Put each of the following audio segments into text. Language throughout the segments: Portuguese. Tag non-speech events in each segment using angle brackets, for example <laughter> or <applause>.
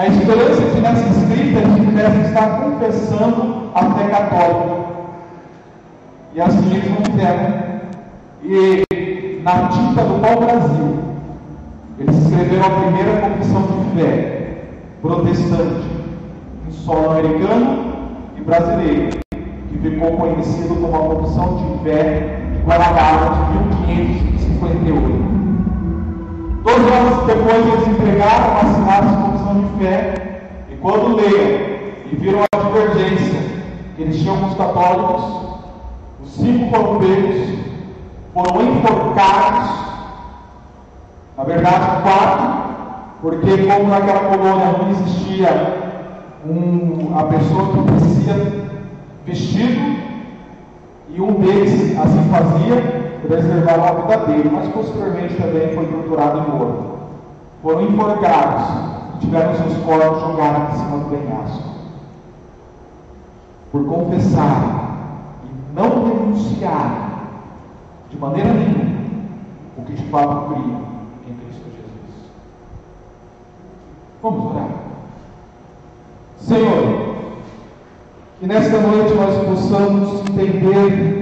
na esperança que nessa escrita a gente pudesse estar confessando a fé católica. E assim eles não fizeram. E na tinta do pau-brasil, eles escreveram a primeira confissão de fé protestante, em solo americano e brasileiro, que ficou conhecido como a confissão de fé de Guanabara de 1558. Dois anos depois eles entregaram, assinaram a confissão de fé, e quando leram e viram a divergência que eles tinham com os católicos, os cinco pegos, foram enforcados, na verdade quatro, porque como naquela colônia não existia um, a pessoa que precisa vestido, e um deles assim fazia, preservaram a vida dele, mas posteriormente também foi torturado e morto. Foram enforcados e tiveram seus corpos jogados em cima do penhasco. Por confessar e não denunciar de maneira nenhuma o que de fato cria em Cristo Jesus. Vamos orar. Senhor, que nesta noite nós possamos entender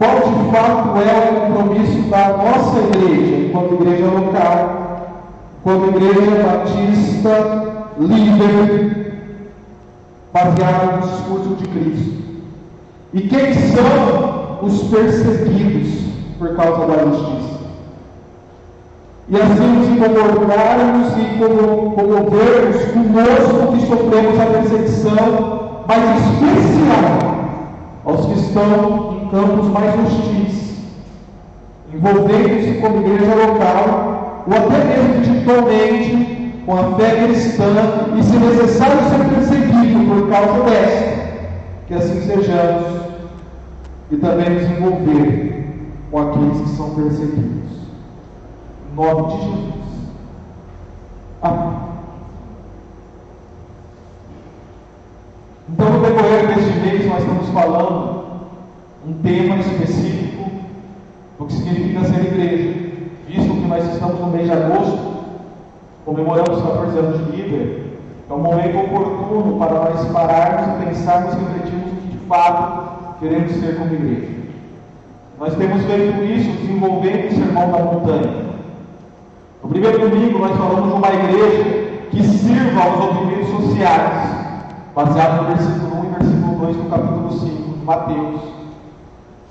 qual de fato é o compromisso da nossa igreja, enquanto igreja local, enquanto igreja batista, líder, baseada no discurso de Cristo. E quem são os perseguidos por causa da justiça? E assim nos incomodarmos e comovermos conosco que sofremos a perseguição mais especial aos que estão campos mais hostis, envolvendo-se como igreja local, ou até mesmo individualmente, com a fé cristã, e se necessário ser perseguido por causa desta, que assim sejamos, e também nos envolver com aqueles que são perseguidos. Em nome de Jesus. Amém. Então, no decorrer deste mês, nós estamos falando um tema específico do que significa ser igreja, visto que nós estamos no mês de agosto, comemoramos 14 anos de líder, é um momento oportuno para nós pararmos e pensarmos e refletirmos o que de fato queremos ser como igreja. Nós temos feito isso desenvolvendo o sermão da montanha. No primeiro domingo, nós falamos de uma igreja que sirva aos movimentos sociais baseado no versículo 1 e versículo 2 do capítulo 5 de Mateus.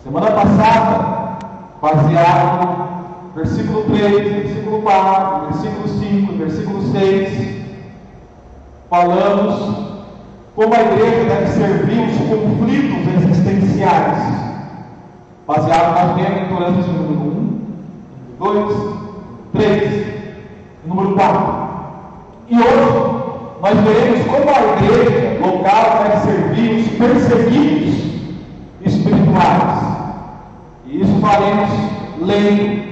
Semana passada, baseado no versículo 3, versículo 4, versículo 5, versículo 6, falamos como a igreja deve servir os conflitos existenciais, baseado nas bem-aventuranças do número 1, 2, 3 e número 4. E hoje nós veremos como a igreja local deve servir os perseguidos espirituais. E isso faremos lendo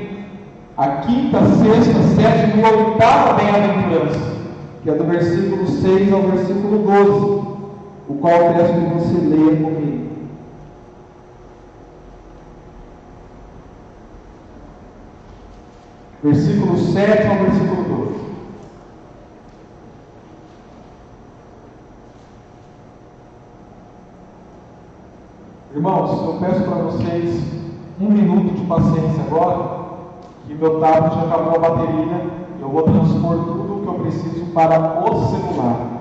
a quinta, sexta, sétima e oitava bem-aventurança, que é do versículo 6 ao versículo 12, o qual peço que você leia comigo. Versículo 7 ao versículo 12. Irmãos, eu peço para vocês um minuto de paciência agora, que meu tablet acabou a bateria, eu vou transpor tudo o que eu preciso para o celular.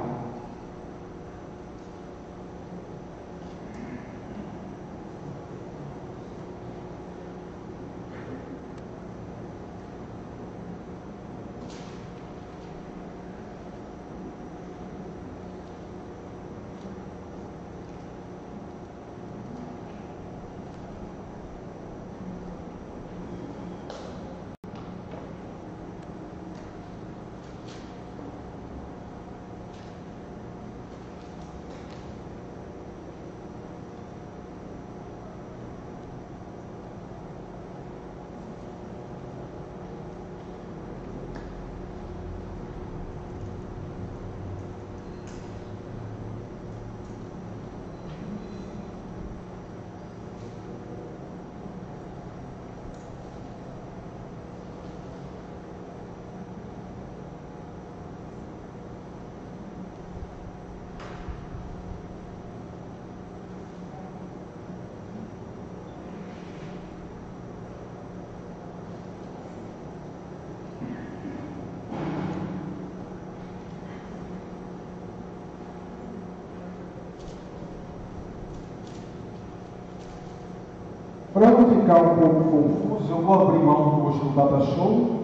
Para não ficar um pouco confuso, eu vou abrir mão do data show.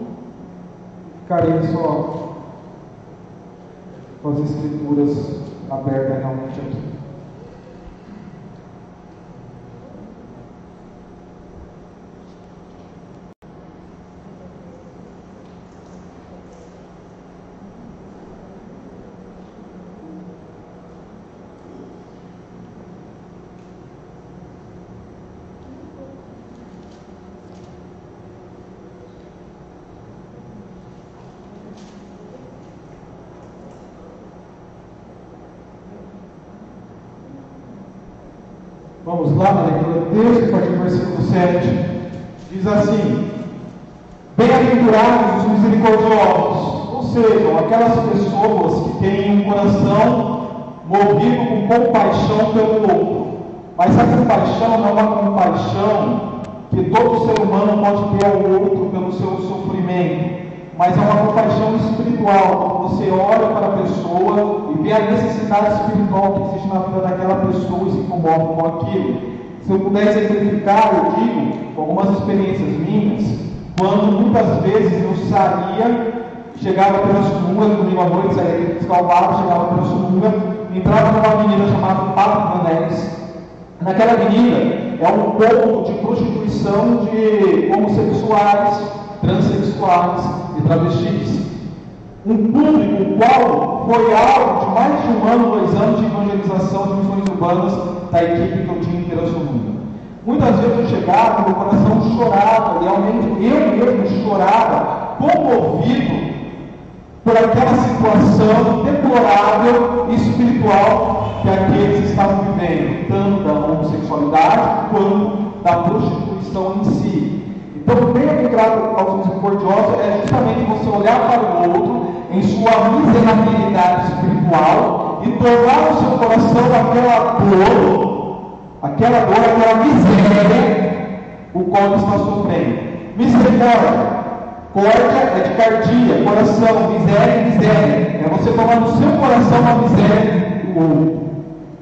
Ficarei só com as escrituras abertas realmente aqui. Vamos lá na leitura do texto, a partir do versículo 7. Diz assim: Bem-aventurados os misericordiosos, ou seja, aquelas pessoas que têm um coração movido com compaixão pelo outro. Mas essa compaixão não é uma compaixão que todo ser humano pode ter ao outro pelo seu sofrimento mas é uma compaixão espiritual. Você olha para a pessoa e vê a necessidade espiritual que existe na vida daquela pessoa e se comove com aquilo. Se eu pudesse exemplificar, eu digo, com algumas experiências minhas, quando muitas vezes eu saía, chegava pela Sununga, domingo à noite, saía de Calvário, chegava pela Sununga, entrava numa avenida chamada Pato Manéis. Naquela avenida é um ponto de prostituição de homossexuais, transexuais travestis. Um público qual foi alvo de mais de um ano, dois anos de evangelização de missões urbanas da equipe que eu tinha em Pirassununga. Muitas vezes eu chegava, meu coração chorava, realmente eu mesmo chorava, comovido por aquela situação deplorável e espiritual que aqueles estavam vivendo, tanto da homossexualidade quanto da prostituição em si. Então, bem-aventurado aos misericordiosos é justamente você olhar para o outro em sua miserabilidade espiritual e tornar o seu coração aquela dor, aquela dor, aquela miséria, o qual ele está sofrendo. Misericórdia. Córdia é de cardia, coração, miséria miséria. É você tomar no seu coração a miséria do outro.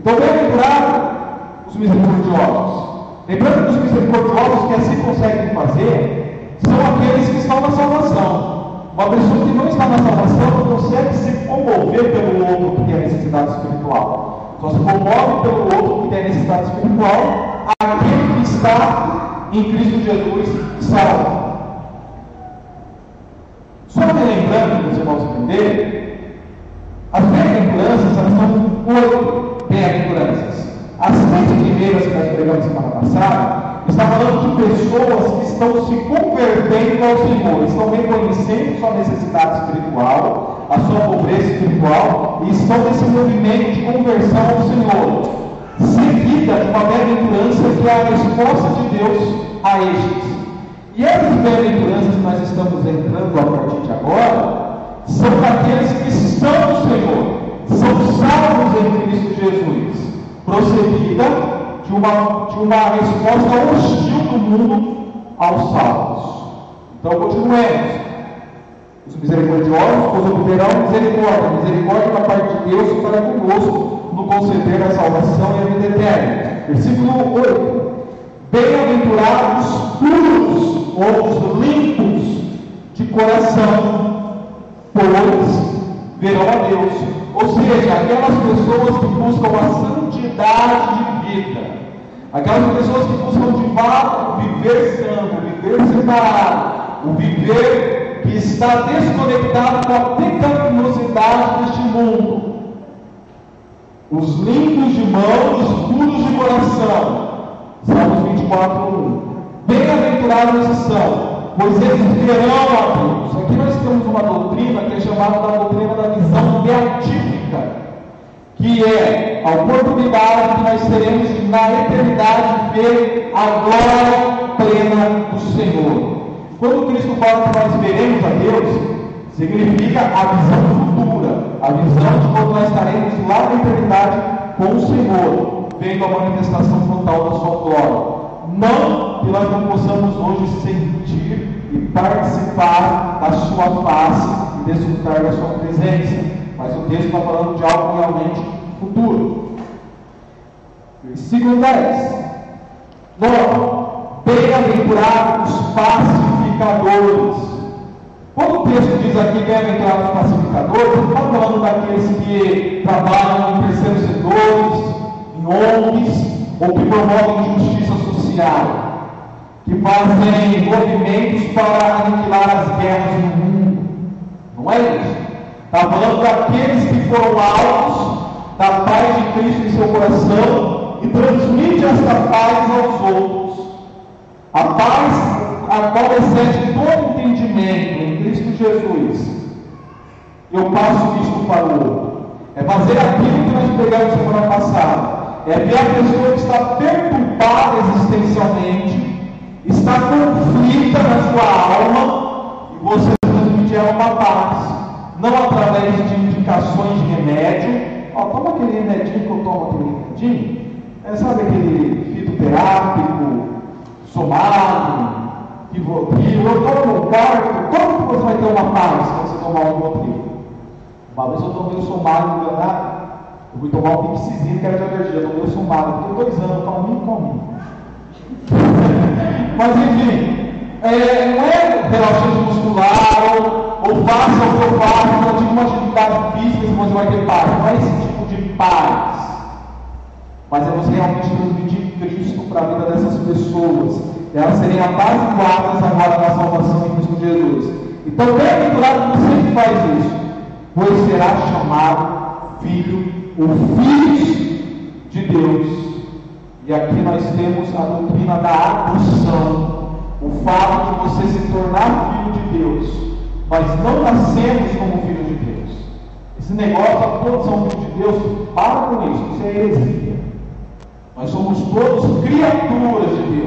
Então, bem-aventurado os misericordiosos. Lembrando que os misericordiosos que assim conseguem fazer são aqueles que estão na salvação. Uma pessoa que não está na salvação não consegue se comover pelo outro que tem a necessidade espiritual. Só se comove pelo outro que tem a necessidade espiritual aquele que está em Cristo Jesus salvo. Só me lembrando, você possa entender, as bem-aventuranças são oito bem-aventuranças. As seis primeiras que nós pregamos semana passada, está falando de pessoas que estão se convertendo ao Senhor, estão reconhecendo sua necessidade espiritual, a sua pobreza espiritual, e estão nesse movimento de conversão ao Senhor, seguida de uma bem-aventurança que é a resposta de Deus a estes. E essas bem-aventuranças que nós estamos entrando a partir de agora, são daqueles que estão no Senhor, são salvos em Cristo Jesus procedida de uma, de uma resposta hostil do mundo aos salvos. Então, continuemos. Os misericordiosos pois obterão misericórdia, misericórdia da parte de Deus para conosco, no conceder a salvação e a vida eterna. Versículo 8. Bem-aventurados puros, ou os limpos de coração, pois verão a Deus. Ou seja, aquelas pessoas que buscam a santidade de vida, aquelas pessoas que buscam de fato viver santo, viver separado, o viver que está desconectado com a pecaminosidade deste mundo. Os limpos de mão, os puros de coração. Salmos 24, 1. Bem-aventurados são pois eles verão a Deus. Aqui nós temos uma doutrina que é chamada da doutrina da visão beatífica, que é a oportunidade que nós teremos na eternidade ver a glória plena do Senhor. Quando Cristo fala que nós veremos a Deus, significa a visão futura, a visão de quando nós estaremos lá na eternidade com o Senhor, vendo a manifestação total da sua glória. Não que nós não possamos hoje sentir e participar da sua face e desfrutar da sua presença. Mas o texto está falando de algo realmente futuro. Versículo 10. Logo, Bem-aventurados os pacificadores. Quando o texto diz aqui bem-aventurados os pacificadores, ele está falando daqueles que trabalham em terceiros setores, em ONGs, ou que promovem justiça social, que fazem movimentos para aniquilar as guerras no mundo. Não é isso? Está falando daqueles que foram alvos da paz de Cristo em seu coração e transmite esta paz aos outros. A paz a qual excede todo entendimento em Cristo Jesus. Eu passo isto para o outro. É fazer aquilo que nós pregamos semana passada. É ver a pessoa que está perturbada existencialmente, está conflita na sua alma, e você transmite ela uma paz. Não através de indicações de remédio. Ó, toma aquele remedinho que eu tomo aquele remedinho. É, sabe aquele fitoterápico, somado, Rivotril, eu tomo um quarto, como que você vai ter uma paz se você tomar um Rivotril? Uma vez eu tomei o somado enganado, eu fui tomar um pixizino que era de alergia, eu tomei o somado, fiquei dois anos, calminho, calminho. <laughs> Mas enfim, é, não é relaxante muscular ou, ou faça o que eu faço, não digo uma atividade física que você vai ter paz, não é esse tipo de paz. Mas é você realmente transmitir Cristo para a vida dessas pessoas elas serem apaziguadas agora na salvação em Cristo Jesus. Então, bem-aventurado você que faz isso, pois será chamado filho ou filhos de Deus. E aqui nós temos a doutrina da adoção, o fato de você se tornar filho de Deus, mas não nascemos como filho de Deus. Esse negócio, todos são filhos de Deus, para com isso, isso é heresia. Nós somos todos criaturas de Deus.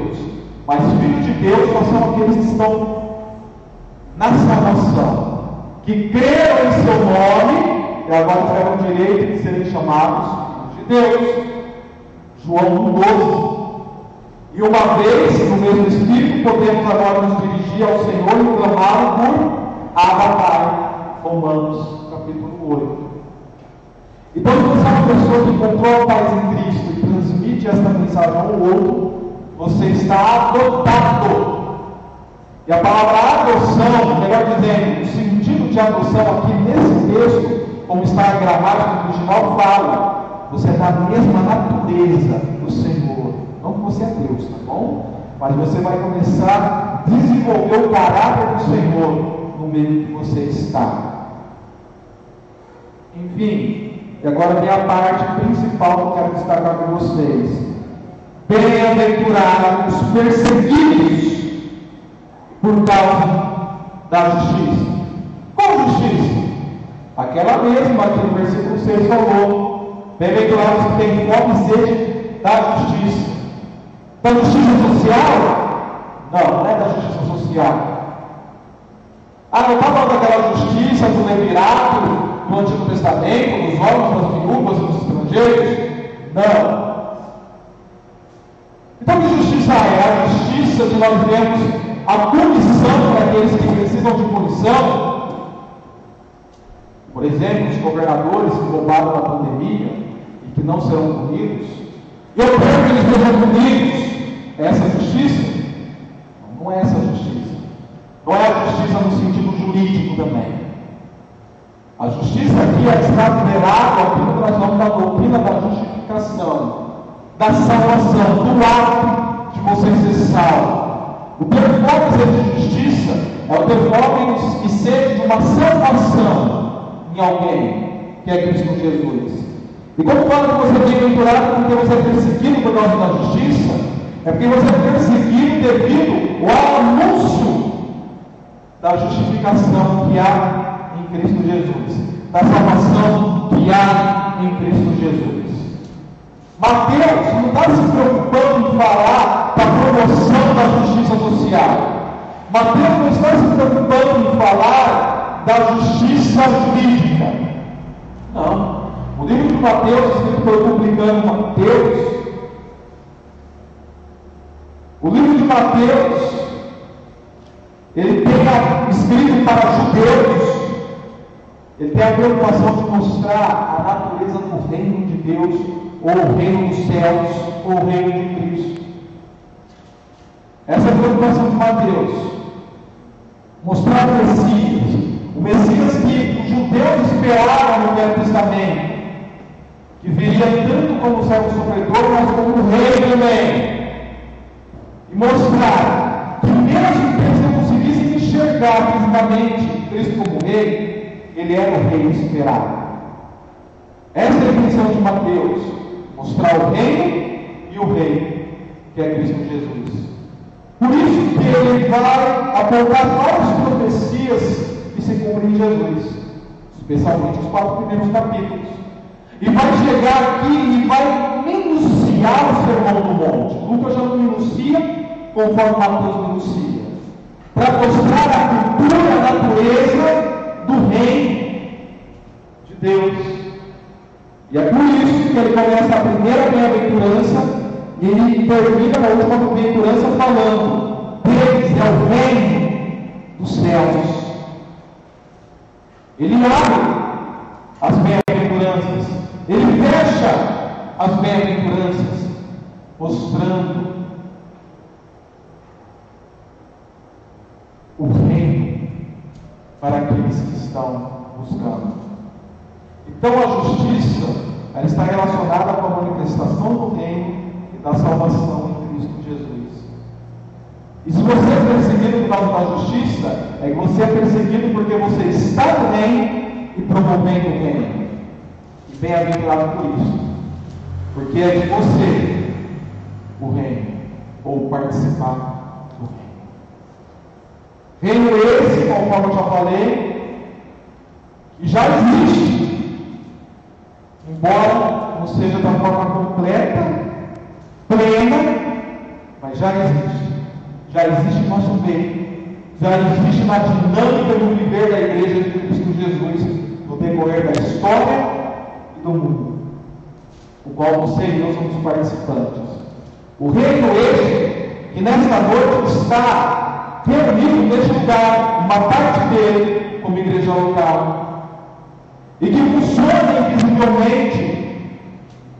Mas filhos de Deus só são aqueles que estão na salvação, que creram em seu nome e agora terão o direito de serem chamados de Deus. João 1,12. E uma vez, no mesmo Espírito, podemos agora nos dirigir ao Senhor e clamá-lo por Abba Pai. Romanos capítulo 8. Então, se você é uma pessoa que encontrou a paz em Cristo e transmite esta mensagem ao outro, você está adotado. E a palavra adoção, melhor dizendo, o sentido de adoção aqui nesse texto, como está a gramática original, fala: você é da mesma natureza do Senhor. Não que você é Deus, tá bom? Mas você vai começar a desenvolver o caráter do Senhor no meio que você está. Enfim, e agora vem a parte principal que eu quero destacar com vocês. Bem-aventurados os perseguidos por causa da justiça. Qual justiça? Aquela mesma que no versículo 6 falou. Bem-aventurados que têm fome e sede da justiça. Da justiça social? Não, não é da justiça social. Ah, não está falando daquela justiça do levirato do Antigo Testamento, dos homens, das viúvas, dos estrangeiros? Não. Então, que justiça é? A justiça que nós vemos a punição para aqueles que precisam de punição. Por exemplo, os governadores que roubaram na pandemia e que não serão punidos. Eu quero que eles sejam punidos. É essa justiça? Não, é essa justiça. Não é a justiça no sentido jurídico também. A justiça aqui é está atrelada àquilo que nós chamamos da doutrina da justificação da salvação, do ato de você ser salvo. O performance de justiça é o performance que seja de uma salvação em alguém, que é Cristo Jesus. E quando fala que você é bem-aventurado porque você é perseguido por causa da justiça, é porque você é perseguido devido ao anúncio da justificação que há em Cristo Jesus, da salvação que há em Cristo Jesus. Mateus não está se preocupando em falar da promoção da justiça social. Mateus não está se preocupando em falar da justiça jurídica. Não. O livro de Mateus, escrito pelo publicano Mateus, o de Mateus, ele tem escrito para judeus, ele tem a preocupação de mostrar a natureza do reino de Deus ou o reino dos céus, ou o reino de Cristo. Essa é a preocupação de Mateus. Mostrar o Messias. O Messias que os judeus esperavam no Velho Testamento. Que viria tanto como servo sofredor, mas como o rei também. Mostrar que mesmo que eles não conseguissem enxergar fisicamente Cristo como rei, ele era o rei esperado. Essa é a intenção de Mateus: mostrar o reino e o rei, que é Cristo Jesus. Por isso que ele vai apontar várias profecias que se cumprem em Jesus, especialmente os quatro primeiros capítulos. E vai chegar aqui e vai minuciar o sermão do monte. Lucas já não minucia conforme Mateus minucia. Para mostrar a cultura, a natureza do reino de Deus. E é por isso que ele começa a primeira bem-aventurança e ele termina na última bem-aventurança falando: Deus é o reino dos céus. Ele abre as bem-aventuranças, ele fecha as bem-aventuranças, mostrando o reino para aqueles que estão buscando. Então a justiça ela está relacionada com a manifestação do reino e da salvação em Cristo Jesus. E se você é perseguido por causa da justiça, é que você é perseguido porque você está no reino e promovendo o reino. E bem-aventurado por isso. Porque é de você o reino, ou participar do reino. Reino esse, conforme eu já falei, que já existe, embora não seja da forma completa, plena, mas já existe. Já existe nosso bem. Já existe na dinâmica do viver da igreja de Cristo Jesus no decorrer da história e do mundo, o qual você e eu somos participantes. O reino este, que nesta noite está reunido neste lugar, uma parte dele, como igreja local, e que funciona invisivelmente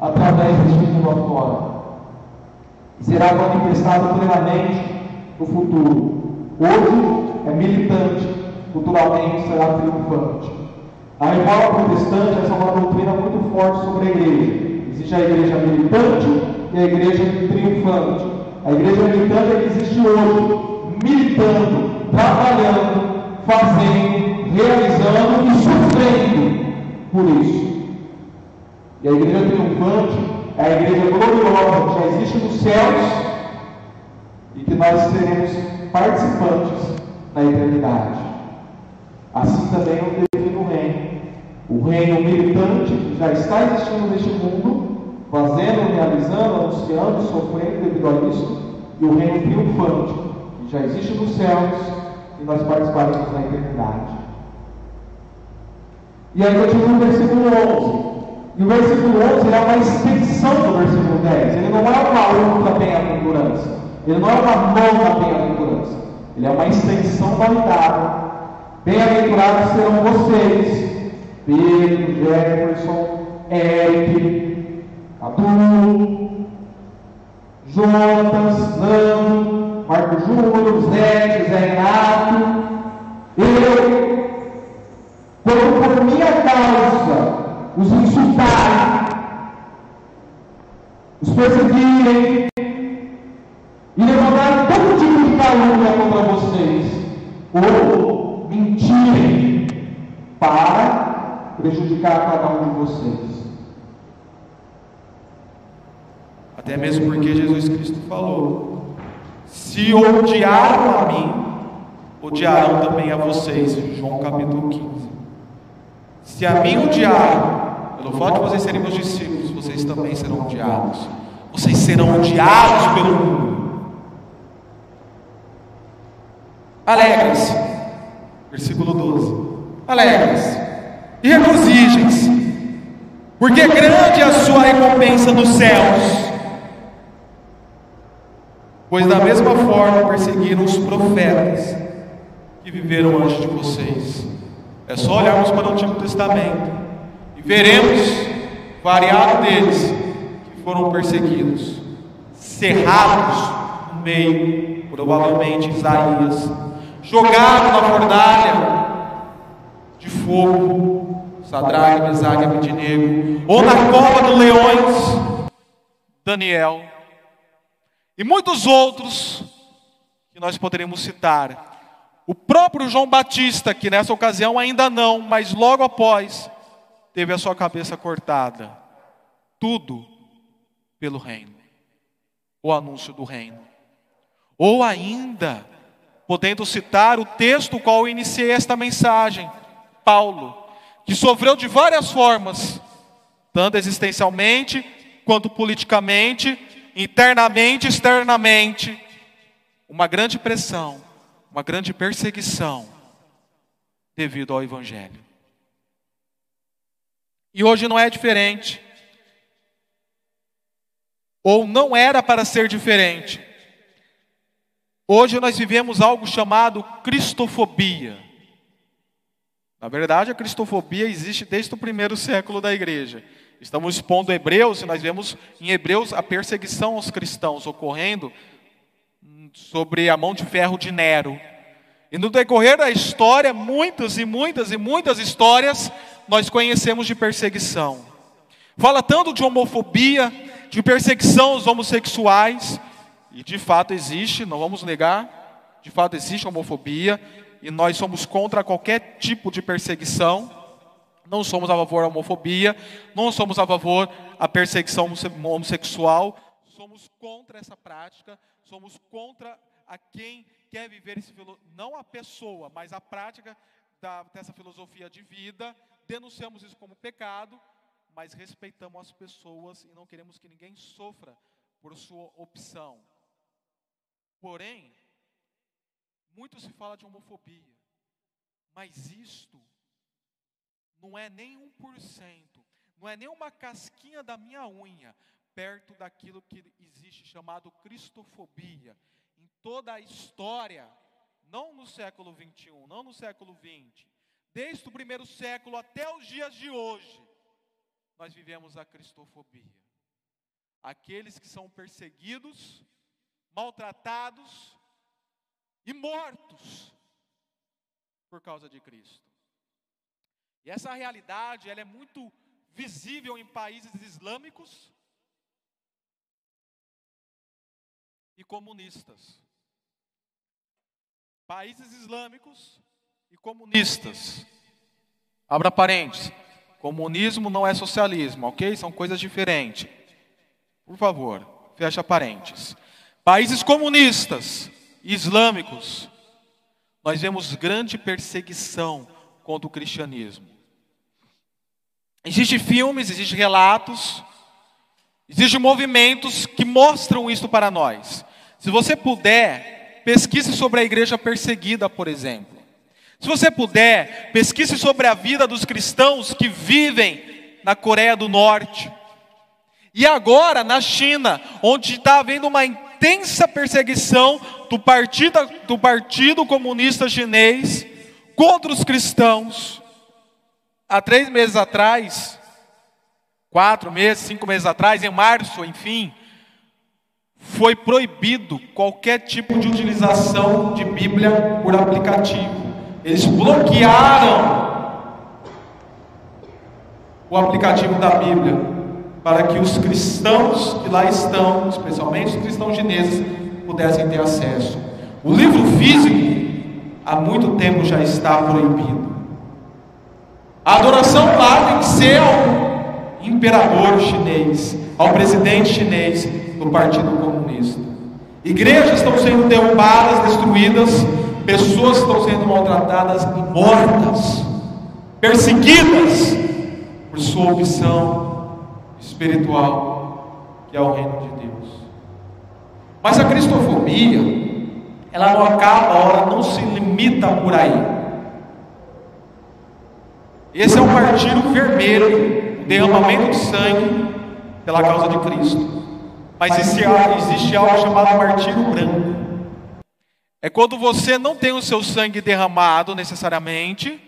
através deste mundo afora, e será manifestado plenamente no futuro. Hoje é militante, futuramente será triunfante. A reforma protestante é uma doutrina muito forte sobre a igreja. Existe a igreja militante e a igreja triunfante. A igreja militante é que existe hoje, militando, trabalhando, fazendo, realizando e sofrendo por isso. E a igreja triunfante é a igreja gloriosa que já existe nos céus e que nós seremos participantes na eternidade. Assim também eu defino o reino. O reino militante já está existindo neste mundo, fazendo, realizando, anunciando, sofrendo devido a isso, e o reino triunfante, que já existe nos céus, e nós participaremos na eternidade. E aí continua o versículo 11. E o versículo 11 é uma extensão do versículo 10. Ele não é uma outra bem-aventurança. Ele não é uma nova bem-aventurança. Ele é uma extensão validada. Bem-aventurados serão vocês, Pedro, Jefferson, Eric, Cadu, Jonas, Nando, Marco Júnior, Zé, Zé Renato, eu, quando por minha causa os insultarem, os perseguirem, e levantar todo tipo de calúnia contra vocês, ou mentirem para prejudicar cada um de vocês. Até mesmo porque Jesus Cristo falou: Se odiaram a mim, odiarão também a vocês. João capítulo 15. Se a mim odiaram, pelo fato de vocês serem meus discípulos, vocês também serão odiados. Vocês serão odiados pelo mundo. Alegrem-se. Versículo 12. Alegrem-se e regozijem-se, porque grande é a sua recompensa nos céus. Pois da mesma forma perseguiram os profetas que viveram antes de vocês. É só olharmos para o Antigo Testamento e veremos variado deles que foram perseguidos, cerrados no meio provavelmente Isaías, jogado na fornalha de fogo, Sadraque, Mesaque Abednego, ou na cova dos leões, Daniel, e muitos outros que nós poderíamos citar. O próprio João Batista, que nessa ocasião ainda não, mas logo após, teve a sua cabeça cortada. Tudo pelo reino, o anúncio do reino. Ou ainda, podendo citar o texto qual eu iniciei esta mensagem, Paulo, que sofreu de várias formas, tanto existencialmente quanto politicamente, internamente externamente, uma grande pressão, uma grande perseguição devido ao Evangelho. E hoje não é diferente. Ou não era para ser diferente. Hoje nós vivemos algo chamado cristofobia. Na verdade, a cristofobia existe desde o primeiro século da igreja. Estamos expondo Hebreus e nós vemos em Hebreus a perseguição aos cristãos ocorrendo sobre a mão de ferro de Nero. E no decorrer da história, muitas e muitas e muitas histórias nós conhecemos de perseguição. Fala tanto de homofobia, de perseguição aos homossexuais, e de fato existe, não vamos negar, de fato existe homofobia, e nós somos contra qualquer tipo de perseguição. Não somos a favor da homofobia, não somos a favor da perseguição homossexual, somos contra essa prática, somos contra a quem quer viver esse não a pessoa, mas a prática da, dessa filosofia de vida. Denunciamos isso como pecado, mas respeitamos as pessoas e não queremos que ninguém sofra por sua opção. Porém, muito se fala de homofobia, mas isto não é nem um por cento, não é nem uma casquinha da minha unha, perto daquilo que existe chamado cristofobia em toda a história, não no século 21, não no século 20, desde o primeiro século até os dias de hoje, nós vivemos a cristofobia. Aqueles que são perseguidos, maltratados e mortos por causa de Cristo. E essa realidade, ela é muito visível em países islâmicos e comunistas. Países islâmicos e comunistas. Abra parênteses. Comunismo não é socialismo, ok? São coisas diferentes. Por favor, fecha parênteses. Países comunistas e islâmicos, nós vemos grande perseguição contra o cristianismo. Existem filmes, existem relatos Existem movimentos que mostram isso para nós. Se você puder, pesquise sobre a igreja perseguida, por exemplo. Se você puder, pesquise sobre a vida dos cristãos que vivem na Coreia do Norte. E agora na China, onde está havendo uma intensa perseguição do partido, do partido Comunista Chinês contra os cristãos. Há três meses atrás, quatro meses, cinco meses atrás, em março, enfim, foi proibido qualquer tipo de utilização de Bíblia por aplicativo. Eles bloquearam o aplicativo da Bíblia para que os cristãos que lá estão, especialmente os cristãos chineses, pudessem ter acesso. O livro físico há muito tempo já está proibido. A adoração lá tem que ser imperador chinês, ao presidente chinês do Partido Comunista. Igrejas estão sendo derrubadas, destruídas, pessoas estão sendo maltratadas e mortas, perseguidas por sua opção espiritual, que é o reino de Deus. Mas a cristofobia, ela não acaba, ela não se limita por aí. Esse é um martírio vermelho derramamento de sangue pela causa de Cristo. Mas existe algo chamado martírio branco. É quando você não tem o seu sangue derramado necessariamente,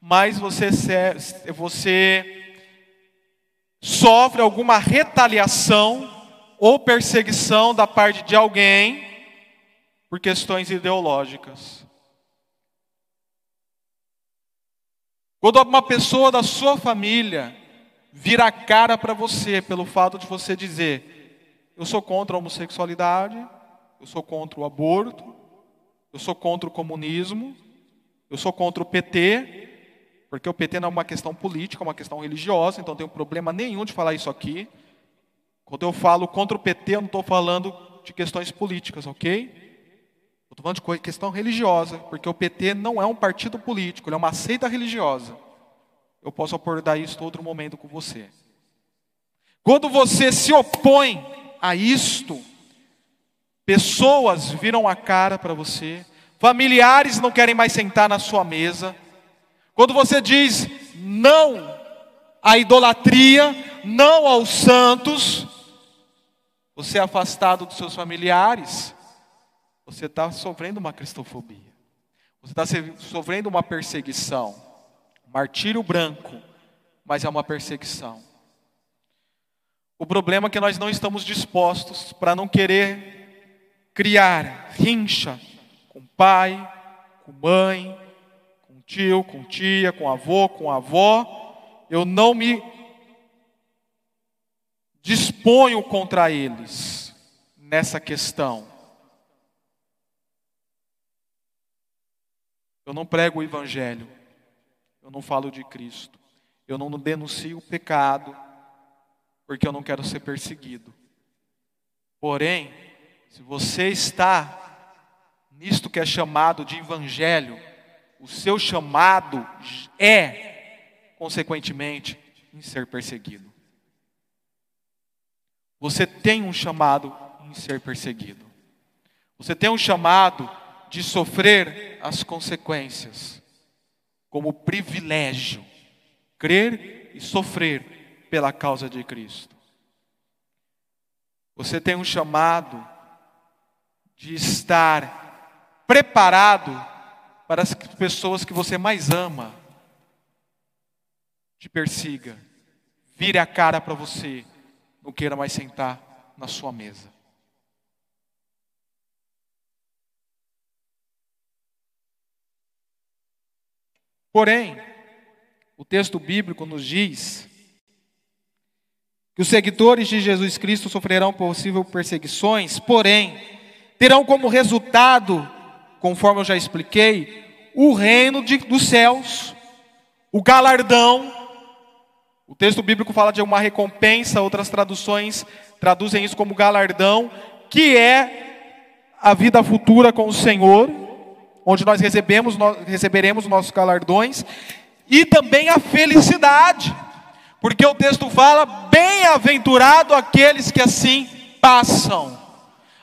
mas você, você sofre alguma retaliação ou perseguição da parte de alguém por questões ideológicas. Quando uma pessoa da sua família vira a cara para você pelo fato de você dizer: eu sou contra a homossexualidade, eu sou contra o aborto, eu sou contra o comunismo, eu sou contra o PT, porque o PT não é uma questão política, é uma questão religiosa, então não tenho problema nenhum de falar isso aqui. Quando eu falo contra o PT, eu não estou falando de questões políticas, ok? Estou falando de questão religiosa, porque o PT não é um partido político, ele é uma seita religiosa. Eu posso abordar isso outro momento com você. Quando você se opõe a isto, pessoas viram a cara para você, familiares não querem mais sentar na sua mesa. Quando você diz não à idolatria, não aos santos, você é afastado dos seus familiares, você está sofrendo uma cristofobia, você está sofrendo uma perseguição martírio branco, mas é uma perseguição. O problema é que nós não estamos dispostos para não querer criar rincha com pai, com mãe, com tio, com tia, com avô, com avó. Eu não me disponho contra eles nessa questão. Eu não prego o evangelho eu não falo de Cristo. Eu não denuncio o pecado, porque eu não quero ser perseguido. Porém, se você está nisto que é chamado de evangelho, o seu chamado é, consequentemente, em ser perseguido. Você tem um chamado em ser perseguido. Você tem um chamado de sofrer as consequências como privilégio crer e sofrer pela causa de Cristo. Você tem um chamado de estar preparado para as pessoas que você mais ama te persiga, vire a cara para você, não queira mais sentar na sua mesa. Porém, o texto bíblico nos diz que os seguidores de Jesus Cristo sofrerão possíveis perseguições, porém, terão como resultado, conforme eu já expliquei, o reino de, dos céus, o galardão. O texto bíblico fala de uma recompensa, outras traduções traduzem isso como galardão, que é a vida futura com o Senhor onde nós recebemos, receberemos nossos galardões, e também a felicidade, porque o texto fala: bem-aventurado aqueles que assim passam.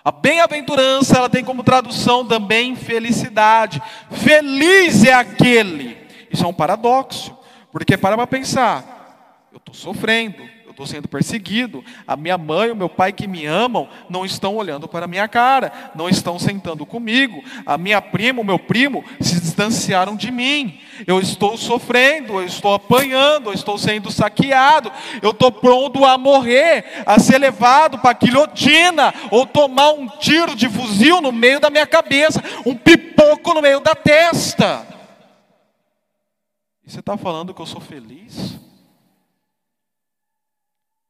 A bem-aventurança, ela tem como tradução também felicidade. Feliz é aquele. Isso é um paradoxo, porque para para pensar, eu estou sofrendo, estou sendo perseguido, a minha mãe, o meu pai que me amam, não estão olhando para a minha cara, não estão sentando comigo, a minha prima, o meu primo se distanciaram de mim, eu estou sofrendo, eu estou apanhando, eu estou sendo saqueado, eu estou pronto a morrer, a ser levado para a guilhotina, ou tomar um tiro de fuzil no meio da minha cabeça, um pipoco no meio da testa. E você está falando que eu sou feliz?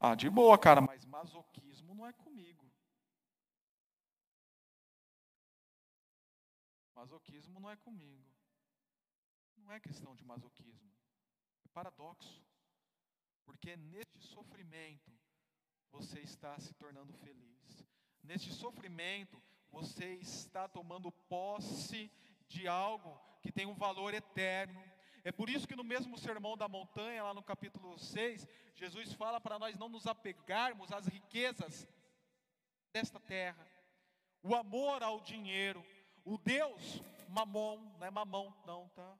Ah, de boa, cara, mas masoquismo não é comigo. Masoquismo não é comigo. Não é questão de masoquismo. É paradoxo. Porque neste sofrimento você está se tornando feliz. Neste sofrimento você está tomando posse de algo que tem um valor eterno é por isso que no mesmo sermão da montanha, lá no capítulo 6, Jesus fala para nós não nos apegarmos às riquezas desta terra, o amor ao dinheiro, o Deus mamon, não é mamão, não, tá?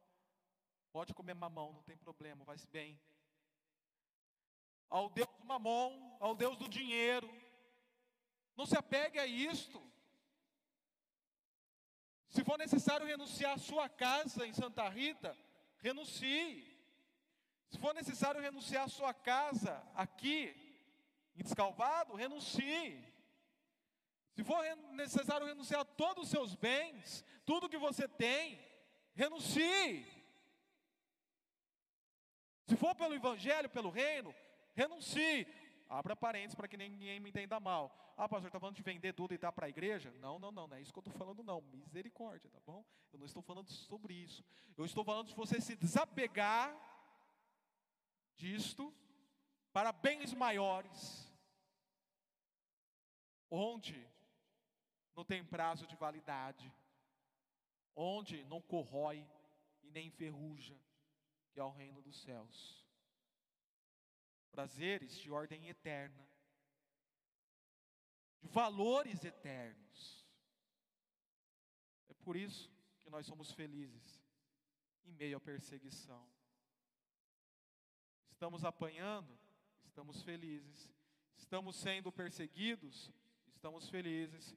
Pode comer mamão, não tem problema, vai-se bem. Ao Deus mamon, ao Deus do dinheiro. Não se apegue a isto. Se for necessário renunciar à sua casa em Santa Rita, renuncie. Se for necessário renunciar à sua casa aqui, em Descalvado, renuncie. Se for necessário renunciar a todos os seus bens, tudo que você tem, renuncie. Se for pelo evangelho, pelo reino, renuncie. Abra parênteses para que ninguém me entenda mal. Ah, pastor, está falando de vender tudo e dar para a igreja? Não, não, não, não é isso que eu estou falando, não. Misericórdia, tá bom? Eu não estou falando sobre isso. Eu estou falando de você se desapegar disto para bens maiores, onde não tem prazo de validade, onde não corrói e nem enferruja, que é o reino dos céus. Prazeres de ordem eterna, de valores eternos. É por isso que nós somos felizes em meio à perseguição. Estamos apanhando, estamos felizes. Estamos sendo perseguidos, estamos felizes.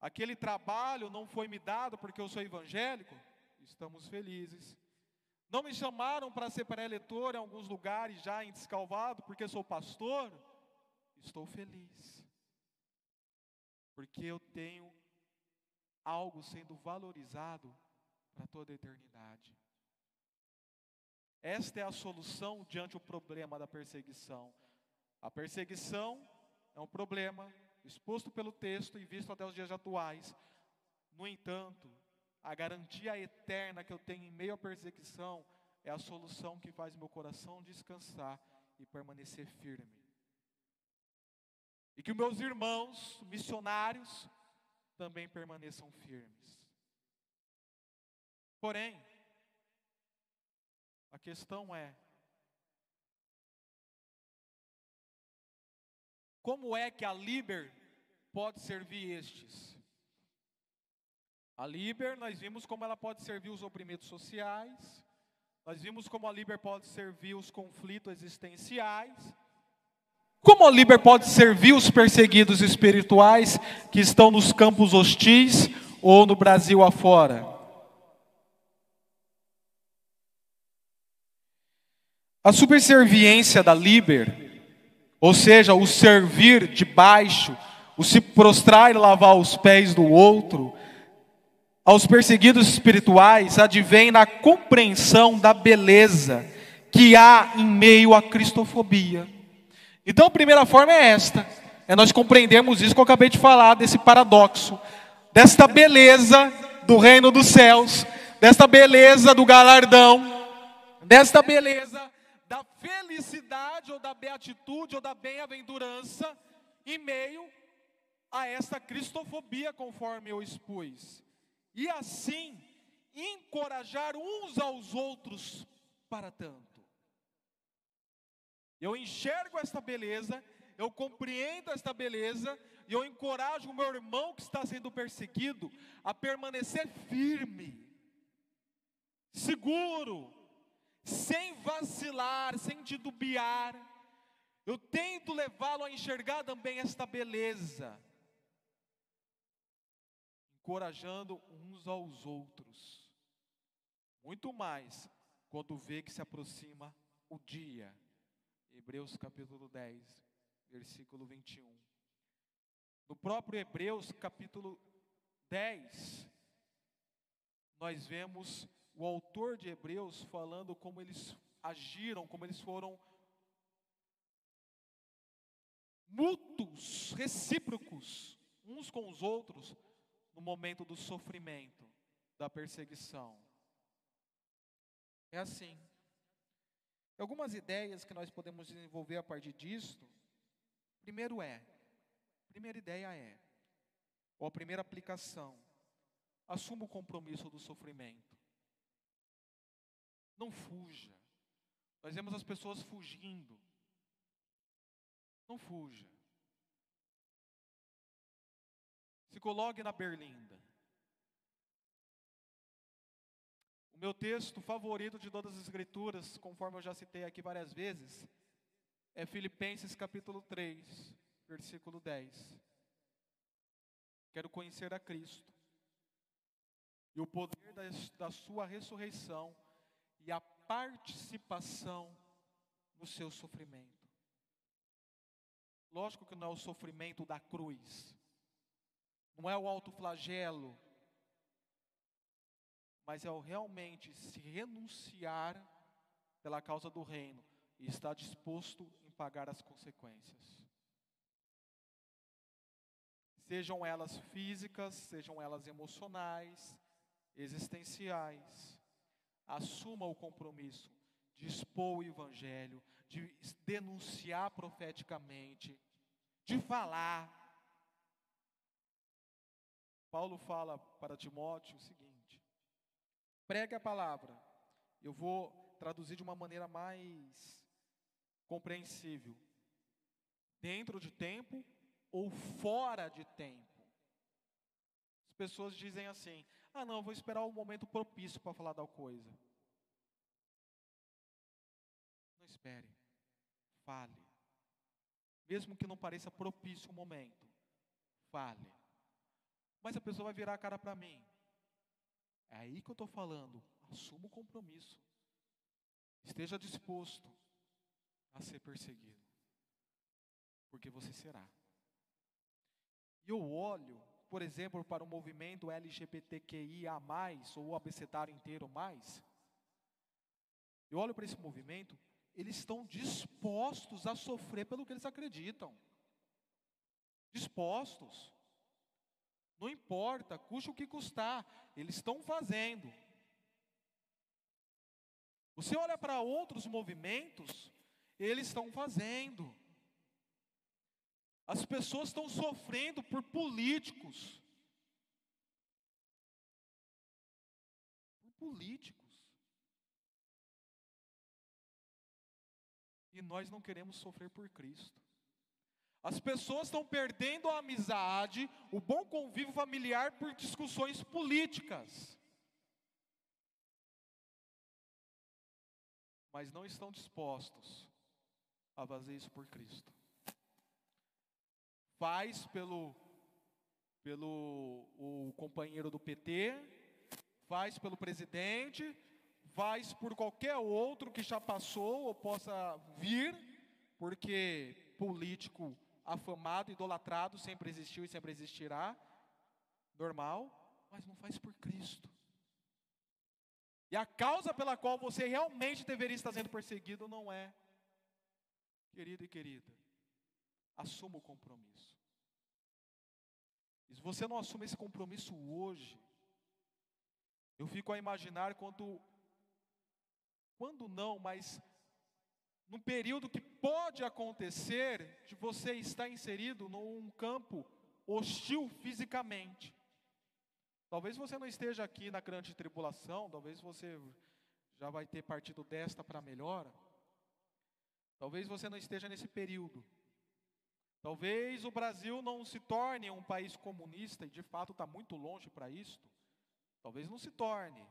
Aquele trabalho não foi me dado porque eu sou evangélico, estamos felizes. Não me chamaram para ser pré-eleitor em alguns lugares já em Descalvado porque sou pastor, estou feliz. Porque eu tenho algo sendo valorizado para toda a eternidade. Esta é a solução diante do problema da perseguição. A perseguição é um problema exposto pelo texto e visto até os dias atuais. No entanto, a garantia eterna que eu tenho em meio à perseguição é a solução que faz meu coração descansar e permanecer firme. E que meus irmãos missionários também permaneçam firmes. Porém, a questão é: como é que a Liber pode servir estes? A Liber, nós vimos como ela pode servir os oprimidos sociais, nós vimos como a Liber pode servir os conflitos existenciais, como a Liber pode servir os perseguidos espirituais que estão nos campos hostis ou no Brasil afora. A subserviência da Liber, ou seja, o servir de baixo, o se prostrar e lavar os pés do outro, aos perseguidos espirituais, advém na compreensão da beleza que há em meio à cristofobia. Então, a primeira forma é esta: é nós compreendermos isso que eu acabei de falar, desse paradoxo, desta beleza do reino dos céus, desta beleza do galardão, desta beleza da felicidade ou da beatitude ou da bem-aventurança em meio a esta cristofobia, conforme eu expus. E assim, encorajar uns aos outros para tanto. Eu enxergo esta beleza, eu compreendo esta beleza, e eu encorajo o meu irmão que está sendo perseguido a permanecer firme, seguro, sem vacilar, sem titubear. Eu tento levá-lo a enxergar também esta beleza, encorajando uns aos outros. Muito mais quando vê que se aproxima o dia. Hebreus capítulo 10, versículo 21. No próprio Hebreus capítulo 10, nós vemos o autor de Hebreus falando como eles agiram, como eles foram mútuos, recíprocos, uns com os outros, no momento do sofrimento, da perseguição. É assim. Algumas ideias que nós podemos desenvolver a partir disto. Primeiro é, primeira ideia é, ou a primeira aplicação, assuma o compromisso do sofrimento. Não fuja. Nós vemos as pessoas fugindo. Não fuja. Se coloque na berlinda. O meu texto favorito de todas as escrituras, conforme eu já citei aqui várias vezes, é Filipenses capítulo 3, versículo 10. Quero conhecer a Cristo e o poder da, da sua ressurreição e a participação no seu sofrimento. Lógico que não é o sofrimento da cruz, não é o autoflagelo, mas é o realmente se renunciar pela causa do reino e estar disposto em pagar as consequências. Sejam elas físicas, sejam elas emocionais, existenciais. Assuma o compromisso de expor o evangelho, de denunciar profeticamente, de falar. Paulo fala para Timóteo o seguinte: pregue a palavra. Eu vou traduzir de uma maneira mais compreensível. Dentro de tempo ou fora de tempo. As pessoas dizem assim: ah, não, vou esperar o momento propício para falar tal coisa. Não espere, fale. Mesmo que não pareça propício o momento, fale. Mas a pessoa vai virar a cara para mim. É aí que eu estou falando. Assuma o compromisso. Esteja disposto a ser perseguido. Porque você será. E eu olho, por exemplo, para o movimento LGBTQIA, ou o abecedário inteiro mais. Eu olho para esse movimento, eles estão dispostos a sofrer pelo que eles acreditam. Dispostos. Não importa, custe o que custar, eles estão fazendo. Você olha para outros movimentos, eles estão fazendo. As pessoas estão sofrendo por políticos. Por políticos. E nós não queremos sofrer por Cristo. As pessoas estão perdendo a amizade, o bom convívio familiar por discussões políticas. Mas não estão dispostos a fazer isso por Cristo faz pelo, pelo o companheiro do PT, faz pelo presidente, faz por qualquer outro que já passou ou possa vir, porque político afamado, idolatrado, sempre existiu e sempre existirá, normal, mas não faz por Cristo. E a causa pela qual você realmente deveria estar sendo perseguido não é, querido e querida, Assuma o compromisso. E se você não assume esse compromisso hoje, eu fico a imaginar quando, quando não, mas num período que pode acontecer de você estar inserido num campo hostil fisicamente. Talvez você não esteja aqui na grande tribulação, talvez você já vai ter partido desta para melhor. Talvez você não esteja nesse período. Talvez o Brasil não se torne um país comunista, e de fato está muito longe para isto. Talvez não se torne.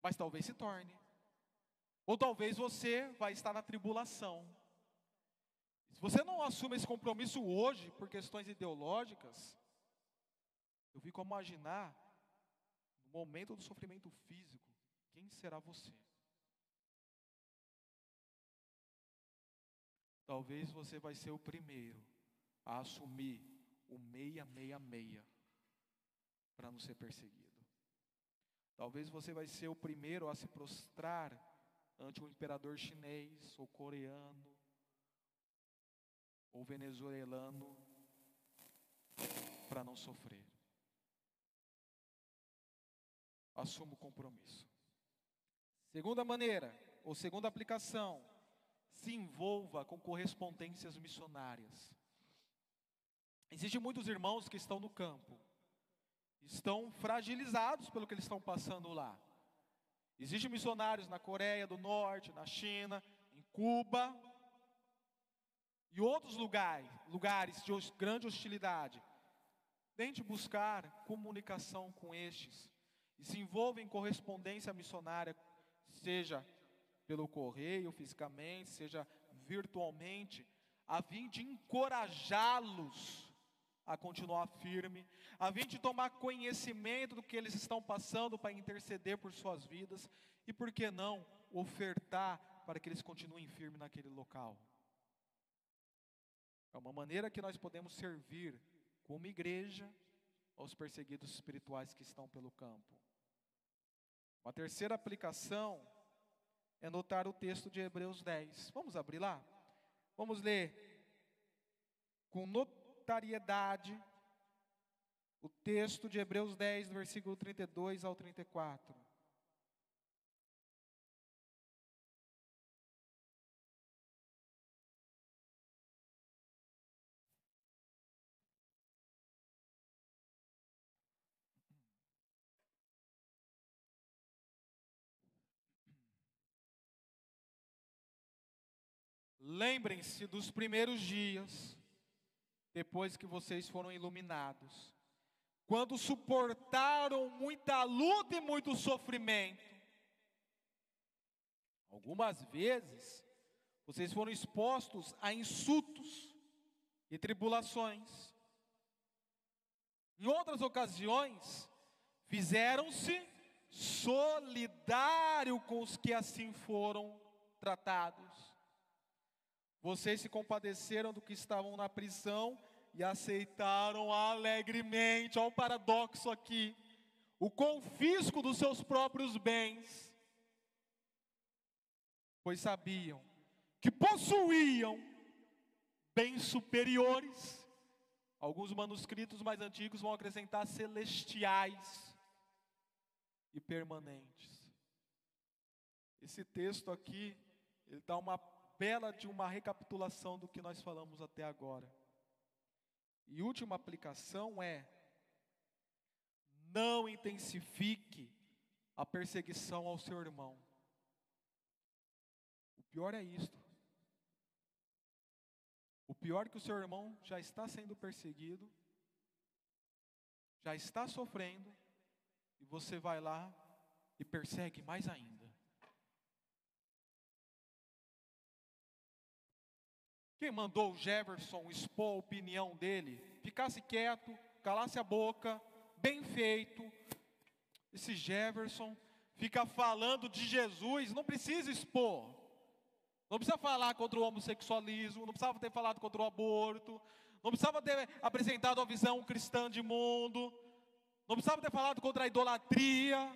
Mas talvez se torne. Ou talvez você vai estar na tribulação. Se você não assume esse compromisso hoje, por questões ideológicas, eu fico a imaginar, no momento do sofrimento físico, quem será você? Talvez você vai ser o primeiro a assumir o meia, meia, meia para não ser perseguido. Talvez você vai ser o primeiro a se prostrar ante o imperador chinês ou coreano ou venezuelano para não sofrer. Assuma o compromisso. Segunda maneira, ou segunda aplicação, se envolva com correspondências missionárias. Existem muitos irmãos que estão no campo, estão fragilizados pelo que eles estão passando lá. Existem missionários na Coreia do Norte, na China, em Cuba e outros lugares, lugares de grande hostilidade. Tente buscar comunicação com estes e se envolva em correspondência missionária, seja pelo correio, fisicamente, seja virtualmente, a fim de encorajá-los a continuar firme, a fim de tomar conhecimento do que eles estão passando para interceder por suas vidas e, por que não, ofertar para que eles continuem firmes naquele local. É uma maneira que nós podemos servir como igreja aos perseguidos espirituais que estão pelo campo. Uma terceira aplicação é notar o texto de Hebreus 10. Vamos abrir lá? Vamos ler com notariedade o texto de Hebreus 10, versículo 32 ao 34. Lembrem-se dos primeiros dias, depois que vocês foram iluminados, quando suportaram muita luta e muito sofrimento. Algumas vezes, vocês foram expostos a insultos e tribulações. Em outras ocasiões, fizeram-se solidário com os que assim foram tratados. Vocês se compadeceram do que estavam na prisão e aceitaram alegremente, olha o paradoxo aqui, o confisco dos seus próprios bens, pois sabiam que possuíam bens superiores. Alguns manuscritos mais antigos vão acrescentar celestiais e permanentes. Esse texto aqui, ele dá uma bela de uma recapitulação do que nós falamos até agora. E última aplicação é: não intensifique a perseguição ao seu irmão. O pior é isto. O pior é que o seu irmão já está sendo perseguido, já está sofrendo, e você vai lá e persegue mais ainda. Quem mandou o Jefferson expor a opinião dele? Ficasse quieto, calasse a boca, bem feito. Esse Jefferson fica falando de Jesus, não precisa expor. Não precisa falar contra o homossexualismo, não precisava ter falado contra o aborto, não precisava ter apresentado a visão cristã de mundo, não precisava ter falado contra a idolatria.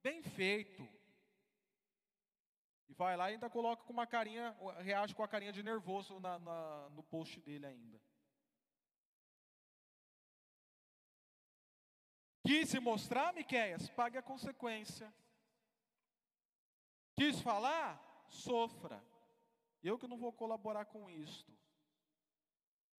Bem feito. Vai lá e ainda coloca com uma carinha, reage com a carinha de nervoso na, na, no post dele ainda. Quis se mostrar, Miquéias? Pague a consequência. Quis falar? Sofra. Eu que não vou colaborar com isto.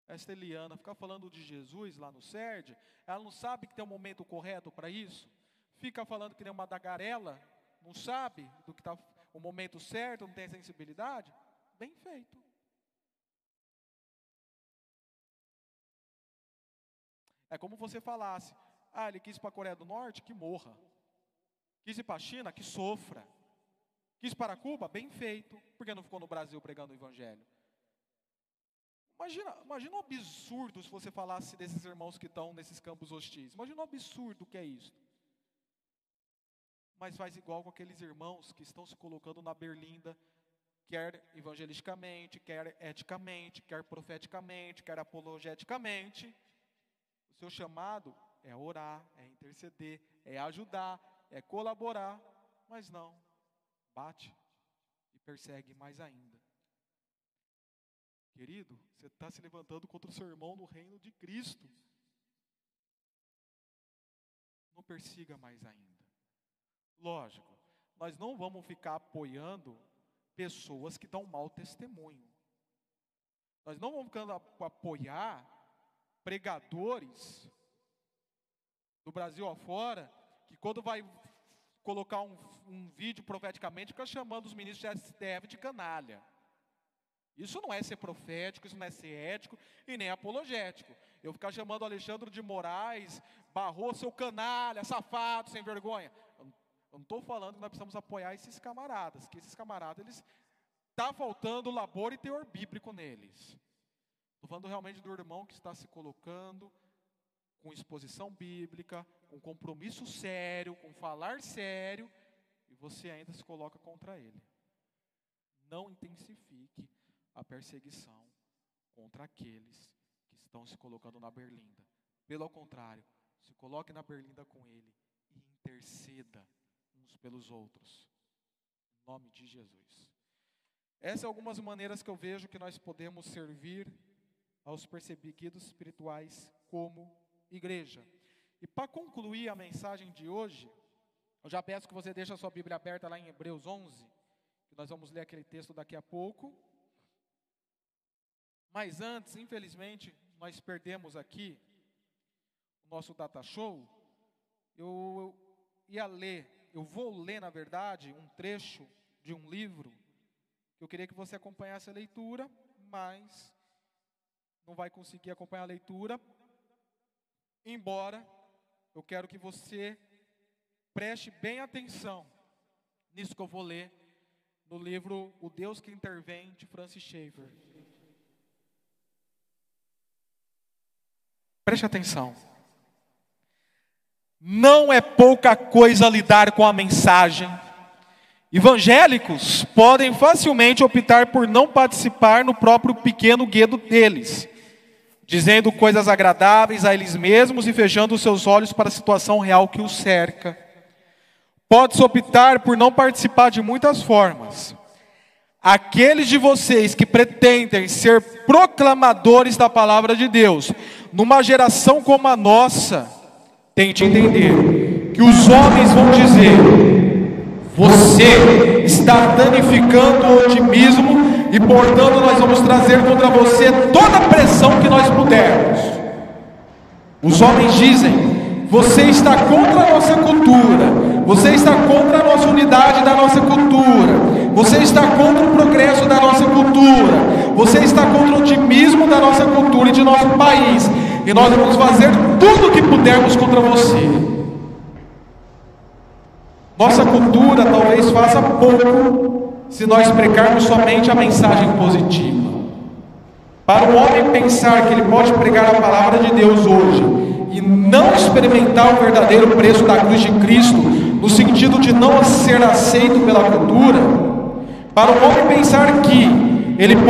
Esta Eliana fica falando de Jesus lá no SERD, ela não sabe que tem um momento correto para isso? Fica falando que nem uma dagarela, não sabe do que está o momento certo, não tem sensibilidade, bem feito. É como você falasse: ah, ele quis ir para a Coreia do Norte, que morra. Quis ir para a China, que sofra. Quis para Cuba, bem feito. Por que não ficou no Brasil pregando o Evangelho? Imagina, imagina um absurdo se você falasse desses irmãos que estão nesses campos hostis. Imagina um absurdo que é isso mas faz igual com aqueles irmãos que estão se colocando na berlinda, quer evangelisticamente, quer eticamente, quer profeticamente, quer apologeticamente. O seu chamado é orar, é interceder, é ajudar, é colaborar, mas não, bate e persegue mais ainda. Querido, você está se levantando contra o seu irmão no reino de Cristo. Não persiga mais ainda. Lógico, nós não vamos ficar apoiando pessoas que dão mau testemunho. Nós não vamos apoiar pregadores do Brasil afora que quando vai colocar um, um vídeo profeticamente fica chamando os ministros de STF de canalha. Isso não é ser profético, isso não é ser ético e nem apologético. Eu ficar chamando Alexandre de Moraes, barrou seu canalha, safado, sem vergonha. Eu não estou falando que nós precisamos apoiar esses camaradas, que esses camaradas, eles está faltando labor e teor bíblico neles. Estou falando realmente do irmão que está se colocando com exposição bíblica, com compromisso sério, com falar sério, e você ainda se coloca contra ele. Não intensifique a perseguição contra aqueles que estão se colocando na berlinda. Pelo contrário, se coloque na berlinda com ele e interceda uns pelos outros. Em nome de Jesus. Essas são algumas maneiras que eu vejo que nós podemos servir aos perseguidos espirituais como igreja. E para concluir a mensagem de hoje, eu já peço que você deixe a sua Bíblia aberta lá em Hebreus 11, que nós vamos ler aquele texto daqui a pouco. Mas antes, infelizmente, nós perdemos aqui o nosso data show. Eu, ia ler, eu vou ler, na verdade, um trecho de um livro que eu queria que você acompanhasse a leitura, mas não vai conseguir acompanhar a leitura. Embora eu quero que você preste bem atenção nisso que eu vou ler no livro O Deus que Intervém, de Francis Schaeffer. Preste atenção. Não é pouca coisa lidar com a mensagem. Evangélicos podem facilmente optar por não participar no próprio pequeno guedo deles, dizendo coisas agradáveis a eles mesmos e fechando os seus olhos para a situação real que os cerca. Pode-se optar por não participar de muitas formas. Aqueles de vocês que pretendem ser proclamadores da palavra de Deus, numa geração como a nossa, tente entender que os homens vão dizer: você está danificando o otimismo e, portanto, nós vamos trazer contra você toda a pressão que nós pudermos. Os homens dizem: você está contra a nossa cultura, você está contra a nossa unidade da nossa cultura, você está contra o progresso da nossa cultura, você está contra o otimismo da nossa cultura e de nosso país, e nós vamos fazer tudo o que pudermos contra você. Nossa cultura talvez faça pouco se nós pregarmos somente a mensagem positiva. Para o homem pensar que ele pode pregar a palavra de Deus hoje e não experimentar o verdadeiro preço da cruz de Cristo, no sentido de não ser aceito pela cultura, para o homem pensar que ele pode